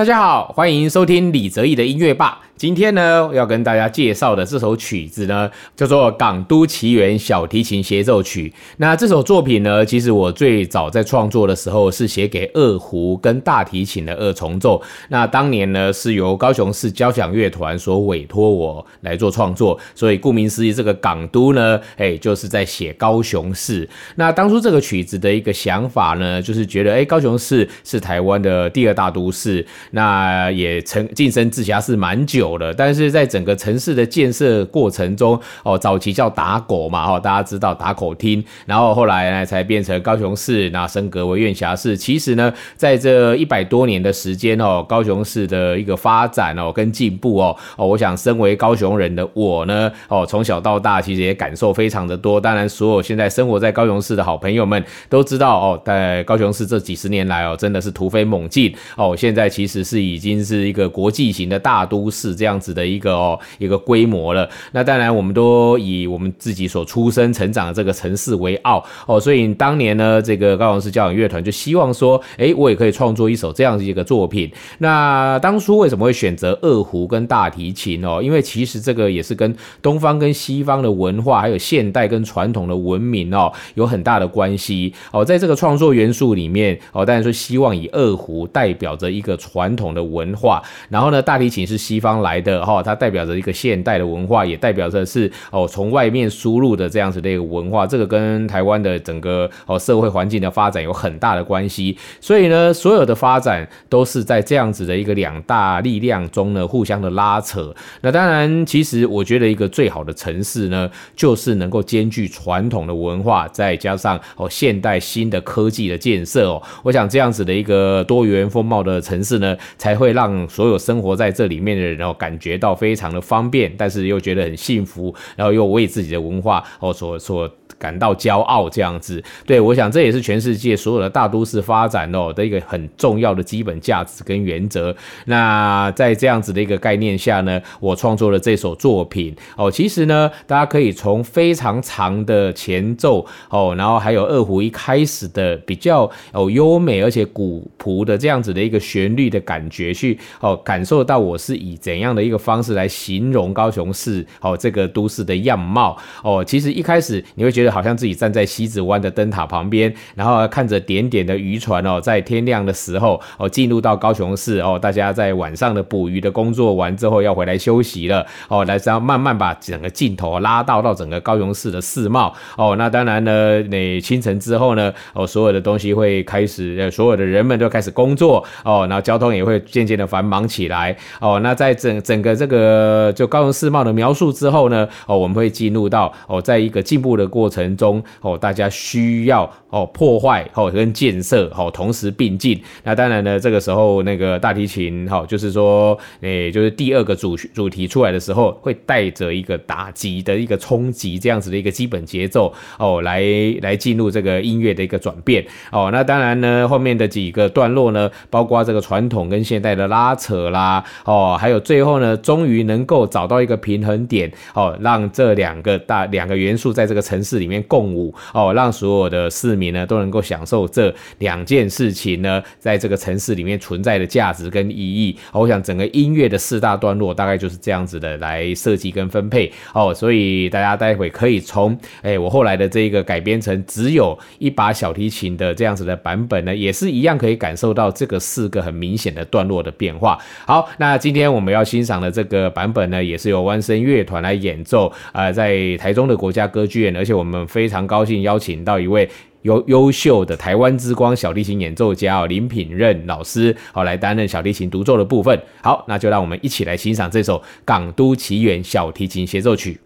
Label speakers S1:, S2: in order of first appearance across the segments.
S1: 大家好，欢迎收听李泽义的音乐吧。今天呢，要跟大家介绍的这首曲子呢，叫做《港都奇缘小提琴协奏曲》。那这首作品呢，其实我最早在创作的时候是写给二胡跟大提琴的二重奏。那当年呢，是由高雄市交响乐团所委托我来做创作，所以顾名思义，这个港都呢，哎，就是在写高雄市。那当初这个曲子的一个想法呢，就是觉得，哎，高雄市是台湾的第二大都市，那也曾晋升直辖市蛮久。了，但是在整个城市的建设过程中，哦，早期叫打狗嘛，哦，大家知道打狗厅，然后后来呢才变成高雄市，那升格为院辖市。其实呢，在这一百多年的时间哦，高雄市的一个发展哦跟进步哦，哦，我想身为高雄人的我呢，哦，从小到大其实也感受非常的多。当然，所有现在生活在高雄市的好朋友们都知道哦，在高雄市这几十年来哦，真的是突飞猛进哦，现在其实是已经是一个国际型的大都市。这样子的一个哦一个规模了，那当然我们都以我们自己所出生成长的这个城市为傲哦，所以当年呢，这个高雄市交响乐团就希望说，哎，我也可以创作一首这样的一个作品。那当初为什么会选择二胡跟大提琴哦？因为其实这个也是跟东方跟西方的文化，还有现代跟传统的文明哦，有很大的关系哦。在这个创作元素里面哦，当然说希望以二胡代表着一个传传统的文化，然后呢，大提琴是西方来。来的哈，它代表着一个现代的文化，也代表着是哦从外面输入的这样子的一个文化，这个跟台湾的整个哦社会环境的发展有很大的关系。所以呢，所有的发展都是在这样子的一个两大力量中呢互相的拉扯。那当然，其实我觉得一个最好的城市呢，就是能够兼具传统的文化，再加上哦现代新的科技的建设哦。我想这样子的一个多元风貌的城市呢，才会让所有生活在这里面的人哦。感觉到非常的方便，但是又觉得很幸福，然后又为自己的文化哦所所。感到骄傲这样子，对我想这也是全世界所有的大都市发展哦的一个很重要的基本价值跟原则。那在这样子的一个概念下呢，我创作了这首作品哦。其实呢，大家可以从非常长的前奏哦，然后还有二胡一开始的比较哦优美而且古朴的这样子的一个旋律的感觉去哦感受到我是以怎样的一个方式来形容高雄市哦这个都市的样貌哦。其实一开始你会觉得。好像自己站在西子湾的灯塔旁边，然后看着点点的渔船哦，在天亮的时候哦，进入到高雄市哦，大家在晚上的捕鱼的工作完之后要回来休息了哦，来这样慢慢把整个镜头拉到到整个高雄市的市貌哦，那当然呢，你清晨之后呢哦，所有的东西会开始，呃，所有的人们都开始工作哦，然后交通也会渐渐的繁忙起来哦，那在整整个这个就高雄世贸的描述之后呢哦，我们会进入到哦，在一个进步的过程。中哦，大家需要哦破坏哦跟建设哦同时并进。那当然呢，这个时候那个大提琴哈，就是说诶，就是第二个主主题出来的时候，会带着一个打击的一个冲击这样子的一个基本节奏哦，来来进入这个音乐的一个转变哦。那当然呢，后面的几个段落呢，包括这个传统跟现代的拉扯啦哦，还有最后呢，终于能够找到一个平衡点哦，让这两个大两个元素在这个城市里。面共舞哦，让所有的市民呢都能够享受这两件事情呢，在这个城市里面存在的价值跟意义。我想整个音乐的四大段落大概就是这样子的来设计跟分配哦，所以大家待会可以从哎我后来的这个改编成只有一把小提琴的这样子的版本呢，也是一样可以感受到这个四个很明显的段落的变化。好，那今天我们要欣赏的这个版本呢，也是由弯声乐团来演奏啊，在台中的国家歌剧院，而且我们。非常高兴邀请到一位优优秀的台湾之光小提琴演奏家哦林品任老师哦来担任小提琴独奏的部分。好，那就让我们一起来欣赏这首《港都奇缘》小提琴协奏曲。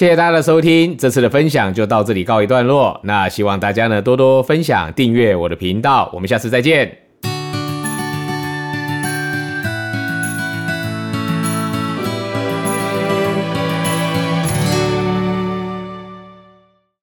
S1: 谢谢大家的收听，这次的分享就到这里告一段落。那希望大家呢多多分享、订阅我的频道，我们下次再见。